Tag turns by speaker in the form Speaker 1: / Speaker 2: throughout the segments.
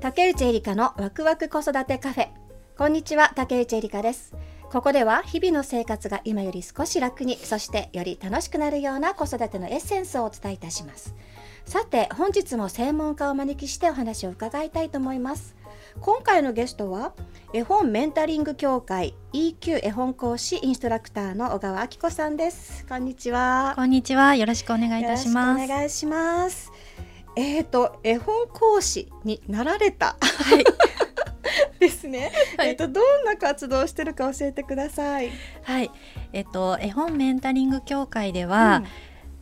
Speaker 1: 竹内エリカのワクワク子育てカフェ。こんにちは竹内エリカです。ここでは日々の生活が今より少し楽にそしてより楽しくなるような子育てのエッセンスをお伝えいたします。さて本日も専門家をお招きしてお話を伺いたいと思います今回のゲストは絵本メンタリング協会 EQ 絵本講師インストラクターの小川明子さんですこんにちは
Speaker 2: こんにちは。よろしくお願いいたしま
Speaker 1: よろしくお
Speaker 2: す。
Speaker 1: 願いします。えっ、と絵本講師になられた、
Speaker 2: はい。
Speaker 1: ですね。
Speaker 2: はい
Speaker 1: えっ、とどんな活動をしてるか教えてください。
Speaker 2: はい。えっと絵本メンタリング協会では、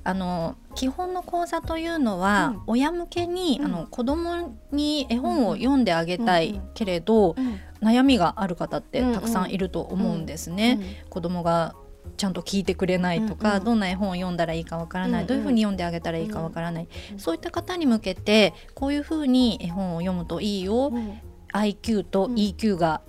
Speaker 2: あの基本の講座というのは、
Speaker 1: うん。
Speaker 2: 親向けに、
Speaker 1: うん。
Speaker 2: あの子供に絵本を読んであげたい
Speaker 1: うん。うん
Speaker 2: けれど、
Speaker 1: うん、うん
Speaker 2: 悩みがある方って
Speaker 1: うんうん。
Speaker 2: たくさんいると思うんですね。子供がちゃんと聞いてくれないとか、
Speaker 1: うんうん。
Speaker 2: どんな絵本を読んだらいいかわからない、
Speaker 1: うんうん。
Speaker 2: どういうふうに読んであげたらいいかわからない、
Speaker 1: うん
Speaker 2: そういった方に向けてこういうふうに絵本を読むといいよ、
Speaker 1: うん。
Speaker 2: IQ と
Speaker 1: うん
Speaker 2: EQ が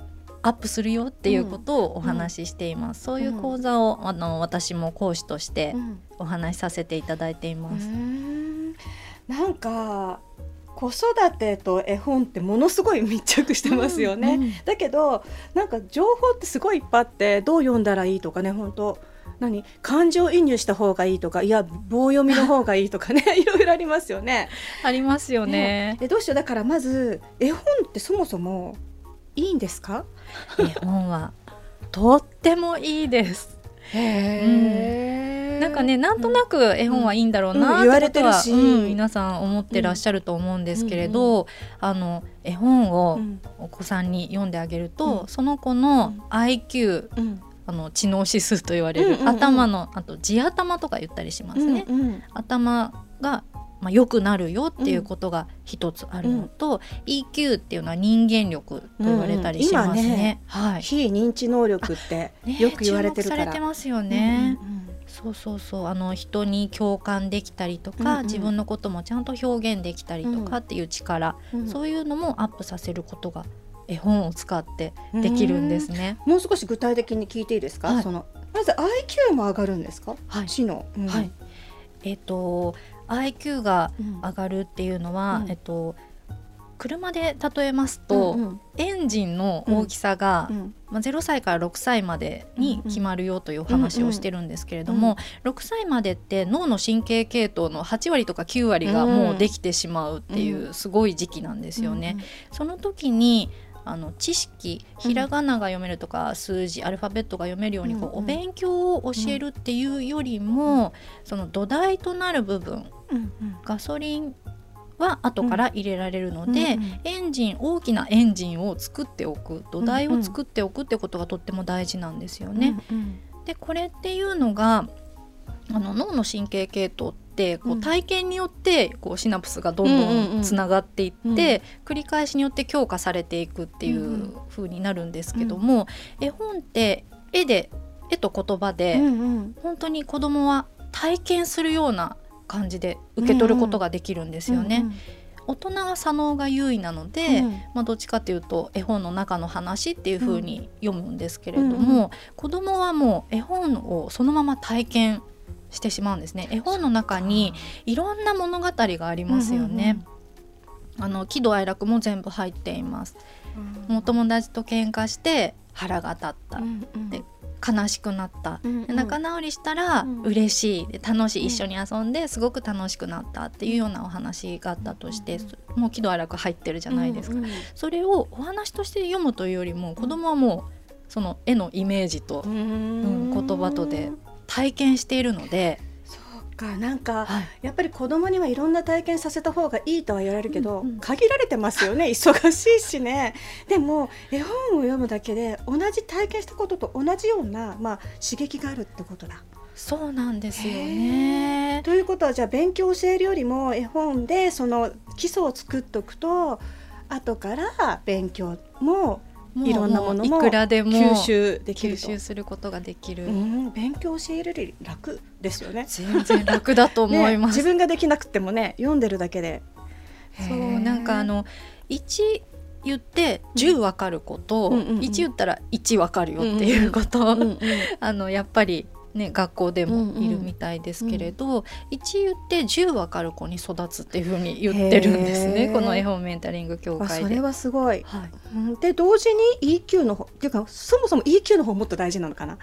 Speaker 2: アップするよっていうことをお話ししています、そういう講座をあの私も講師として
Speaker 1: うん。
Speaker 2: お話しさせていただいています、
Speaker 1: ん。なんか子育てと絵本ってものすごい密着してますよね。
Speaker 2: うんうん
Speaker 1: だけどなんか情報ってすごいいっぱいあってどう読んだらいいとかね本当何感情移入した方がいいとかいや棒読みの方がいいとかね いろいろありますよね。
Speaker 2: ありますよね。
Speaker 1: えどうしよう。だからまず絵本ってそもそもいいんですか？
Speaker 2: 絵本はとってもいいです。
Speaker 1: へ
Speaker 2: なんかねなんとなく絵本はいいんだろう
Speaker 1: うん
Speaker 2: な
Speaker 1: 言われてるし。
Speaker 2: うん皆さん思ってらっしゃると思うんですけれど、あの絵本をお子さんに読んであげると、
Speaker 1: うん。
Speaker 2: その子の IQ
Speaker 1: うん。
Speaker 2: あの知能指数と言われる、
Speaker 1: うんうんうん。
Speaker 2: 頭のあと地頭とか言ったりしますね、
Speaker 1: うんうん。
Speaker 2: 頭がまあ良くなるよっていうことが一つあるのと、EQ っていうのは人間力と言われたりしますね。
Speaker 1: うん。ね
Speaker 2: はい。
Speaker 1: 非認知能力って
Speaker 2: ね
Speaker 1: よく言われてるから。
Speaker 2: 注目されてますよね。
Speaker 1: うんうん
Speaker 2: そうそうそう。あの人に共感できたりとか、
Speaker 1: うんうん。
Speaker 2: 自分のこともちゃんと表現できたりとかっていう力、
Speaker 1: うん
Speaker 2: そういうのもアップさせることが絵本を使ってできるんですね。
Speaker 1: もう少し具体的に聞いていいですか、
Speaker 2: はい。
Speaker 1: そのまず IQ も上がるんですか、
Speaker 2: はい。
Speaker 1: 知能、うん。
Speaker 2: はい。えっ、と IQ が
Speaker 1: うん。
Speaker 2: 上がるっていうのは、
Speaker 1: うん。
Speaker 2: えっと車で例えますと、
Speaker 1: うんうん。
Speaker 2: エンジンの大きさが、
Speaker 1: うん。
Speaker 2: まあ、0歳から6歳までに決まるよというお話をしてるんですけれども、6歳までって脳の神経系統の8割とか9割がもうできてしまうっていううすごい時期なんですよね。その時にあの知識ひらがなが読めるとか、数字アルファベットが読めるようにこう、
Speaker 1: うんうん
Speaker 2: お勉強を教えるっていうよりも、その土台となる部分
Speaker 1: うんうん。
Speaker 2: ガソリンは後から入れられるので、
Speaker 1: うんうん
Speaker 2: エンジン大きなエンジンを作っておく土台を作っておくってことがとっても大事なんですよね。
Speaker 1: うん
Speaker 2: でこれっていうのがあの脳の神経系統ってこ
Speaker 1: う
Speaker 2: うん。体験によってこうシナプスがどんどんつながっていって、
Speaker 1: うん。
Speaker 2: 繰り返しによって強化されていくってい
Speaker 1: う
Speaker 2: 風になるんですけども、絵本って絵で絵と言葉で、本当に子供は体験するような感じで受け取ることができるんですよね。大人は左脳が優位なので、
Speaker 1: うん。
Speaker 2: まあ、どっちかっていうと絵本の中の話っていう風に読むんですけれども、
Speaker 1: うんう
Speaker 2: 子供はもう絵本をそのまま体験してしまうんですね。絵本の中にいろんな物語がありますよね、あの喜怒哀楽も全部入っています。もう友達と喧嘩して腹が立った、
Speaker 1: うんうん。
Speaker 2: で悲しくなった、
Speaker 1: うん
Speaker 2: で仲直りしたら
Speaker 1: うん。
Speaker 2: 嬉しい。で楽しい、
Speaker 1: うん。
Speaker 2: 一緒に遊んですごく楽しくなった。っていうようなお話があったとして、もう喜怒哀楽入ってるじゃないですか、
Speaker 1: うんうん
Speaker 2: それをお話として読むというよりも子供はもうその絵のイメージと
Speaker 1: うん
Speaker 2: 言葉とで体験しているので、
Speaker 1: そうかなんか
Speaker 2: はい
Speaker 1: やっぱり子供にはいろんな体験させた方がいいとは言われるけど、
Speaker 2: うんうん
Speaker 1: 限られてますよね 忙しいしねでも絵本を読むだけで同じ体験したことと同じような、まあ、刺激があるってことだ。
Speaker 2: そうなんですよね。
Speaker 1: ということはじゃあ勉強を教えるよりも絵本でその基礎を作っておくと後から勉強もいろんなものも
Speaker 2: いくらでも
Speaker 1: 吸収できる
Speaker 2: 吸
Speaker 1: と。
Speaker 2: 収することができる、
Speaker 1: うん、勉強を教えるより楽ですよね。
Speaker 2: 全然楽だと思います。
Speaker 1: ね自分ができなくてもね読んでるだけで。
Speaker 2: そうなんかあの1言って10分かること、
Speaker 1: うんうんうん。
Speaker 2: 1言ったら1分かるよっていうこと、
Speaker 1: うんうん。
Speaker 2: あのやっぱりね学校でもいるみたいですけれど、1言って10分かる子に育つっていうふうに言ってるんですねこの絵本メンタリング協
Speaker 1: あ
Speaker 2: 会で。
Speaker 1: それはすごい。
Speaker 2: はい、
Speaker 1: うんで同時に EQ の方っていうかそもそも EQ の方もっと大事なのかな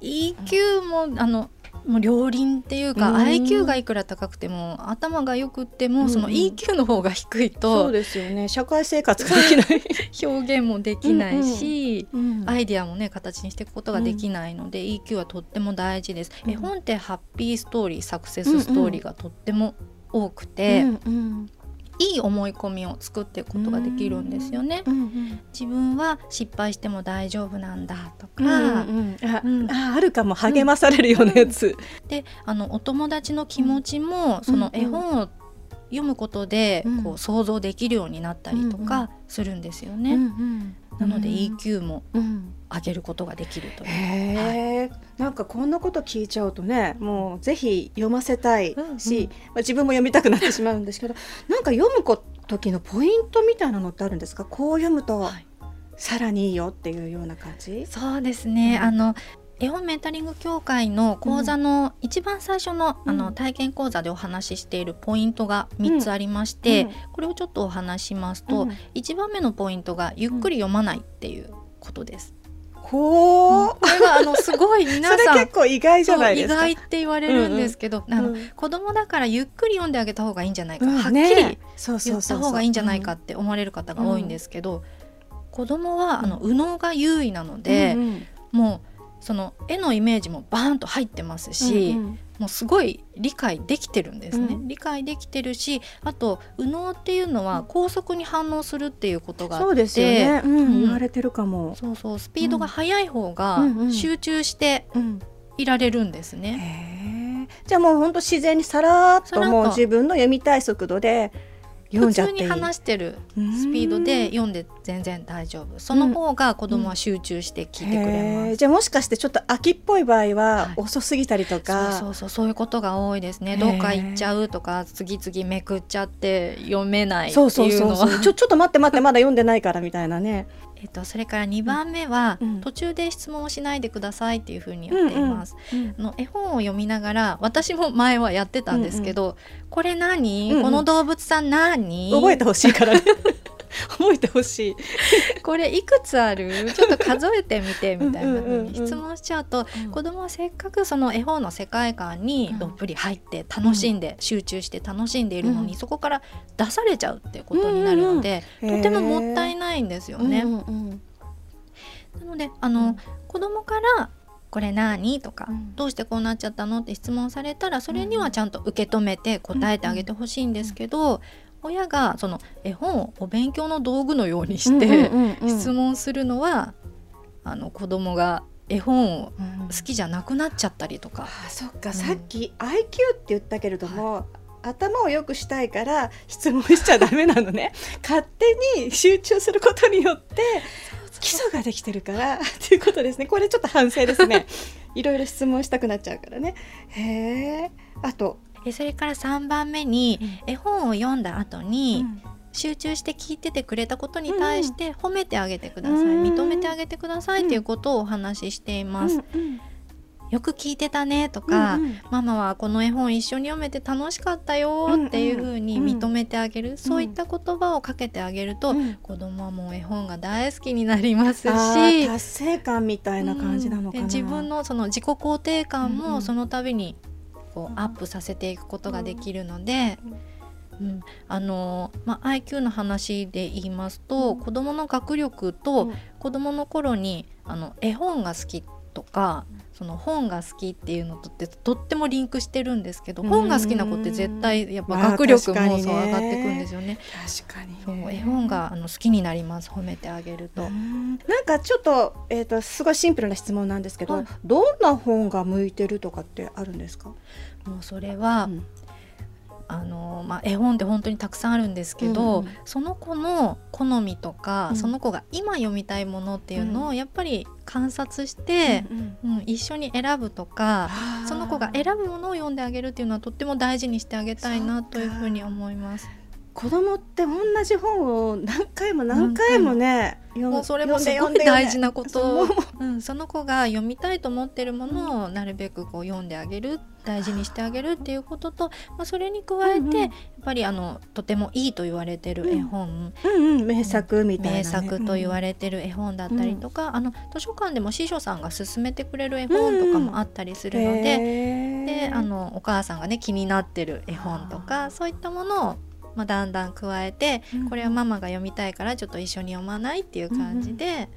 Speaker 2: ？EQ もあのもう両輪っていうか、
Speaker 1: うん。
Speaker 2: IQ がいくら高くても頭がよくっても、
Speaker 1: うん。
Speaker 2: その EQ の方が低い
Speaker 1: そう
Speaker 2: と
Speaker 1: ですよね。社会生活ができない。
Speaker 2: 表現もできないし、
Speaker 1: うん
Speaker 2: アイディアもね形にしていくことができないので、EQ はとっても大事です、
Speaker 1: うん。
Speaker 2: 絵本ってハッピーストーリーサクセスストーリーがとっても多くて、
Speaker 1: うんうん
Speaker 2: いい思い込みを作っていくことができるんですよね、
Speaker 1: うんうん
Speaker 2: 自分は失敗しても大丈夫なんだとか、
Speaker 1: うんうんあ
Speaker 2: うん。
Speaker 1: ああるかも励まされるようなやつ。
Speaker 2: であのお友達の気持ちも、その絵本を読むことで、
Speaker 1: うん。
Speaker 2: こう想像できるようになったりとかするんですよね、なので
Speaker 1: うん
Speaker 2: EQ も
Speaker 1: うん。
Speaker 2: 上げることができるという。
Speaker 1: へえ、なんかこんなこと聞いちゃうとねもうぜひ読ませたい
Speaker 2: うんうん。
Speaker 1: し、まあ、自分も読みたくなってしまうんですけど なんか読むこ時のポイントみたいなのってあるんですか？こう読むと
Speaker 2: はい。
Speaker 1: さらにいいよっていうような感じ、
Speaker 2: そうですね、
Speaker 1: うん。
Speaker 2: あの絵本メンタリング協会の講座の一番最初の,、
Speaker 1: うん。
Speaker 2: あの体験講座でお話ししているポイントが3つありまして、
Speaker 1: うん。
Speaker 2: これをちょっとお話しますと、
Speaker 1: うん。
Speaker 2: 1番目のポイントがゆっくり読まないっていうことです。
Speaker 1: ほう、
Speaker 2: これはあのすごい皆
Speaker 1: そ
Speaker 2: さん。
Speaker 1: れ結構意外じゃないですか。
Speaker 2: 意外って言われるんですけど、あの
Speaker 1: うん。
Speaker 2: 子供だからゆっくり読んであげた方がいいんじゃないか、
Speaker 1: うん。
Speaker 2: はっき
Speaker 1: ね
Speaker 2: り言った方がいいんじゃないかって思われる方が多いんですけど、子供はあの右脳が優位なので、
Speaker 1: うんうん。
Speaker 2: もうその絵のイメージもバーンと入ってますし、
Speaker 1: うんうん。
Speaker 2: もうすごい理解できてるんですね、
Speaker 1: うん。
Speaker 2: 理解できてるしあと右脳っていうのは高速に反応するっていうことがあって
Speaker 1: そうですよね、うん
Speaker 2: うん。
Speaker 1: 言われてるかも。
Speaker 2: そうそうスピードが速い方が
Speaker 1: うん。うん。
Speaker 2: 集中して
Speaker 1: うん。
Speaker 2: いられるんですね。
Speaker 1: へえじゃあもう本当自然にさらっ
Speaker 2: と
Speaker 1: もう自分の読みたい速度で読ん
Speaker 2: 普
Speaker 1: じゃっていい。
Speaker 2: 通に話してるスピードで読んで全然大丈夫。その方が子供は集中して聞いてくれます、
Speaker 1: へえじゃあもしかしてちょっと秋っぽい場合は
Speaker 2: はい。
Speaker 1: 遅すぎたりとか、
Speaker 2: そうそうそう。そういうことが多いですね。どっか行っちゃうとか次々めくっちゃって読めないって
Speaker 1: そうそう
Speaker 2: いうのは
Speaker 1: そうそう。ちょ ちょっと待って待ってまだ読んでないからみたいなね。
Speaker 2: えっとそれから2番目は、
Speaker 1: うん。
Speaker 2: 途中で質問をしないでくださいっていうふうに言っています、の絵本を読みながら私も前はやってたんですけど、これ何、この動物さん何？
Speaker 1: 覚えてほしいからね。覚えてほしい。
Speaker 2: これいくつある？ちょっと数えてみてみたいな
Speaker 1: うんう
Speaker 2: に質問しちゃうと、子供はせっかくその絵本の世界観にどっぷり入って楽しんで、集中して楽しんでいるのに、
Speaker 1: うん。
Speaker 2: そこから出されちゃうっていうことになるので、
Speaker 1: うんうん。
Speaker 2: とてももったいないんですよね。
Speaker 1: うんうん。
Speaker 2: なのであの、
Speaker 1: うん。
Speaker 2: 子供から「これ何?」とか、
Speaker 1: うん。
Speaker 2: どうしてこうなっちゃったの?」って質問されたらそれにはちゃんと受け止めて答えてあげてほしいんですけど、親がその絵本をお勉強の道具のようにして、
Speaker 1: うんうんうんうん。
Speaker 2: 質問するのはあの子供が絵本を
Speaker 1: うん。
Speaker 2: 好きじゃなくなっちゃったりとか、
Speaker 1: あそっか、
Speaker 2: うん。
Speaker 1: さっき IQ って言ったけれども、頭を良くしたいから質問しちゃダメなのね。勝手に集中することによって基礎ができてるからっていうことですね。これちょっと反省ですね。いろいろ質問したくなっちゃうからね。へえあと、
Speaker 2: えそれから3番目に絵本を読んだ後に、
Speaker 1: うん。
Speaker 2: 集中して聞いててくれたことに対して褒めてあげてください、
Speaker 1: うん。
Speaker 2: 認めてあげてくださいっていうことをお話ししています、
Speaker 1: うん
Speaker 2: よく聞いてたねとか、
Speaker 1: うんうん。
Speaker 2: ママはこの絵本一緒に読めて楽しかったよっていう風に認めてあげる、そういった言葉をかけてあげると、
Speaker 1: うん。
Speaker 2: 子供はもう絵本が大好きになりますし
Speaker 1: 達成感みたいな感じなのかな、
Speaker 2: うん。で自分のその自己肯定感
Speaker 1: うんうん。
Speaker 2: もその度にこ
Speaker 1: う
Speaker 2: アップさせていくことができるので、うん。あのまあ、IQ の話で言いますと、
Speaker 1: うん。
Speaker 2: 子どもの学力
Speaker 1: う
Speaker 2: と
Speaker 1: ん。
Speaker 2: 子どもの頃にあの絵本が好きとかその本が好きっていうのとってとってもリンクしてるんですけど、
Speaker 1: うん。
Speaker 2: 本が好きな子って絶対やっぱ
Speaker 1: まあ
Speaker 2: 学力もそう上がってくんですよね。
Speaker 1: 確かにね。
Speaker 2: そう絵本があの好きになります褒めてあげると。
Speaker 1: うん。なんかちょっと,、えー、とすごいシンプルな質問なんですけど、
Speaker 2: はい。
Speaker 1: どんな本が向いてるとかってあるんですか、
Speaker 2: もうそれは、
Speaker 1: うん
Speaker 2: あのまあ、絵本って本当にたくさんあるんですけど、
Speaker 1: うんうん。
Speaker 2: その子の好みとか、
Speaker 1: うん。
Speaker 2: その子が今読みたいものっていうのをやっぱり観察して、
Speaker 1: うん
Speaker 2: うん。一緒に選ぶとかその子が選ぶものを読んであげるっていうのはとっても大事にしてあげたいなというふうに思います。
Speaker 1: 子供って同じ本を何回も何回もね
Speaker 2: もうそれもす
Speaker 1: 読ん
Speaker 2: ごい
Speaker 1: で
Speaker 2: 大事なこと、うん、その子が読みたいと思ってるものをなるべくこう読んであげる大事にしてあげるっていうことと、まあ、それに加えて、
Speaker 1: うんうん。
Speaker 2: やっぱりあのとてもいいと言われてる絵本、
Speaker 1: うんうん。名作みたいな、ね、
Speaker 2: 名作と言わ
Speaker 1: れ
Speaker 2: れてる絵本だったりとか、あの図書館でも司書さんが勧めてくれる絵本とかもあったりするので。であのお母さんがね気になってる絵本とかそういったものを、まあ、だんだん加えて、
Speaker 1: うん
Speaker 2: これはママが読みたいからちょっと一緒に読まないっていう感じで、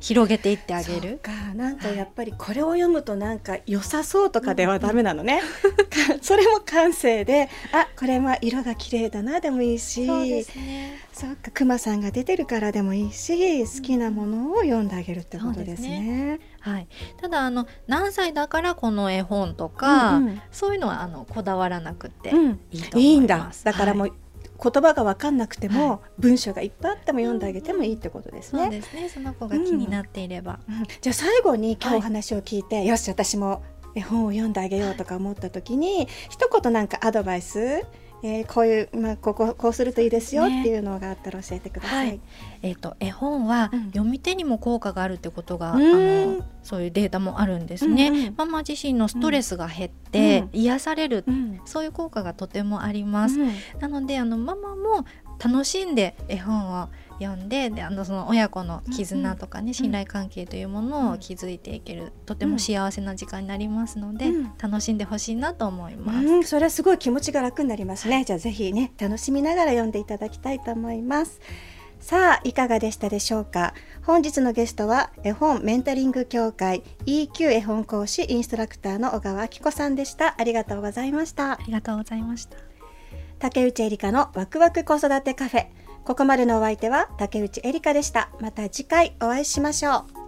Speaker 2: 広げていってあげる。
Speaker 1: か。なんかやっぱりこれを読むとなんか良さそうとかではダメなのね、か それも感性であこれは色が綺麗だなでもいいし。
Speaker 2: そうですね。
Speaker 1: そうか。クマさんが出てるからでもいいし好きなものを読んであげるってことですね。
Speaker 2: はい、ただあの何歳だからこの絵本とか、
Speaker 1: うんうん。
Speaker 2: そういうのはあのこだわらなくて
Speaker 1: うん。
Speaker 2: いいと思
Speaker 1: いいんだ
Speaker 2: います。
Speaker 1: だからも
Speaker 2: はい。う
Speaker 1: 言葉が分かんなくても、文章がいっぱいあっても読んであげてもいいってことですね。
Speaker 2: そうですね。その子が気になっていれば、
Speaker 1: うん。じゃあ最後に今日
Speaker 2: はい
Speaker 1: お話を聞いて、よし私も絵本を読んであげようとか思った時に一言なんかアドバイス、えーこういう、まあ、こここうするといいですよって
Speaker 2: ね
Speaker 1: いうのがあったら教えてください。
Speaker 2: はい。えー、と絵本は
Speaker 1: うん。
Speaker 2: 読み手にも効果があるってことが、
Speaker 1: うん。
Speaker 2: あのそういうデータもあるんですね。
Speaker 1: うんうん
Speaker 2: ママ自身のストレスが減って、
Speaker 1: うん。
Speaker 2: 癒される、
Speaker 1: うん。
Speaker 2: そういう効果がとてもあります。
Speaker 1: うん。
Speaker 2: なのであのママも楽しんで絵本を読んでであのその親子の絆とかね、信頼関係というものを築いていけるとても幸せな時間になりますので、
Speaker 1: うん
Speaker 2: 楽しんでほしいなと思います。
Speaker 1: うん、それはすごい気持ちが楽になりますね。じゃあぜひね楽しみながら読んでいただきたいと思います。さあいかがでしたでしょうか？本日のゲストは絵本メンタリング協会 EQ 絵本講師インストラクターの小川明子さんでしたありがとうございました
Speaker 2: ありがとうございました。
Speaker 1: 竹内エリカのワクワク子育てカフェ。ここまでのお相手は竹内エリカでした。また次回お会いしましょう。